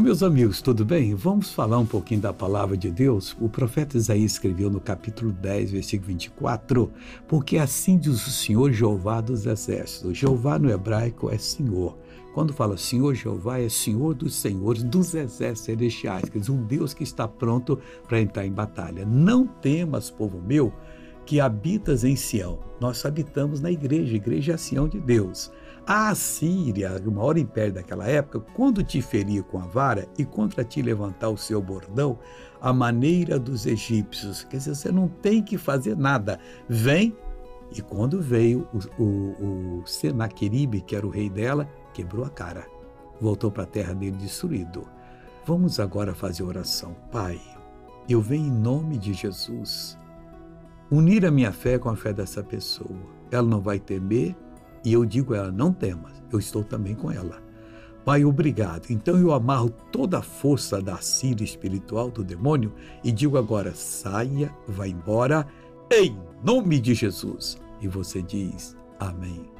Ô meus amigos, tudo bem? Vamos falar um pouquinho da palavra de Deus? O profeta Isaías escreveu no capítulo 10, versículo 24, porque assim diz o Senhor Jeová dos exércitos. Jeová no hebraico é Senhor. Quando fala Senhor Jeová, é Senhor dos senhores, dos exércitos celestiais, quer dizer, um Deus que está pronto para entrar em batalha. Não temas, povo meu, que habitas em Sião. Nós habitamos na igreja, a igreja é a Sião de Deus. A Assíria, o maior império daquela época, quando te ferir com a vara e contra ti levantar o seu bordão, a maneira dos egípcios, quer dizer, você não tem que fazer nada. Vem, e quando veio o, o, o Senaqueribe, que era o rei dela, quebrou a cara. Voltou para a terra dele destruído. Vamos agora fazer oração. Pai, eu venho em nome de Jesus unir a minha fé com a fé dessa pessoa. Ela não vai temer e eu digo a ela: não temas, eu estou também com ela. Pai, obrigado. Então eu amarro toda a força da síria espiritual do demônio e digo agora: saia, vá embora, em nome de Jesus. E você diz: Amém.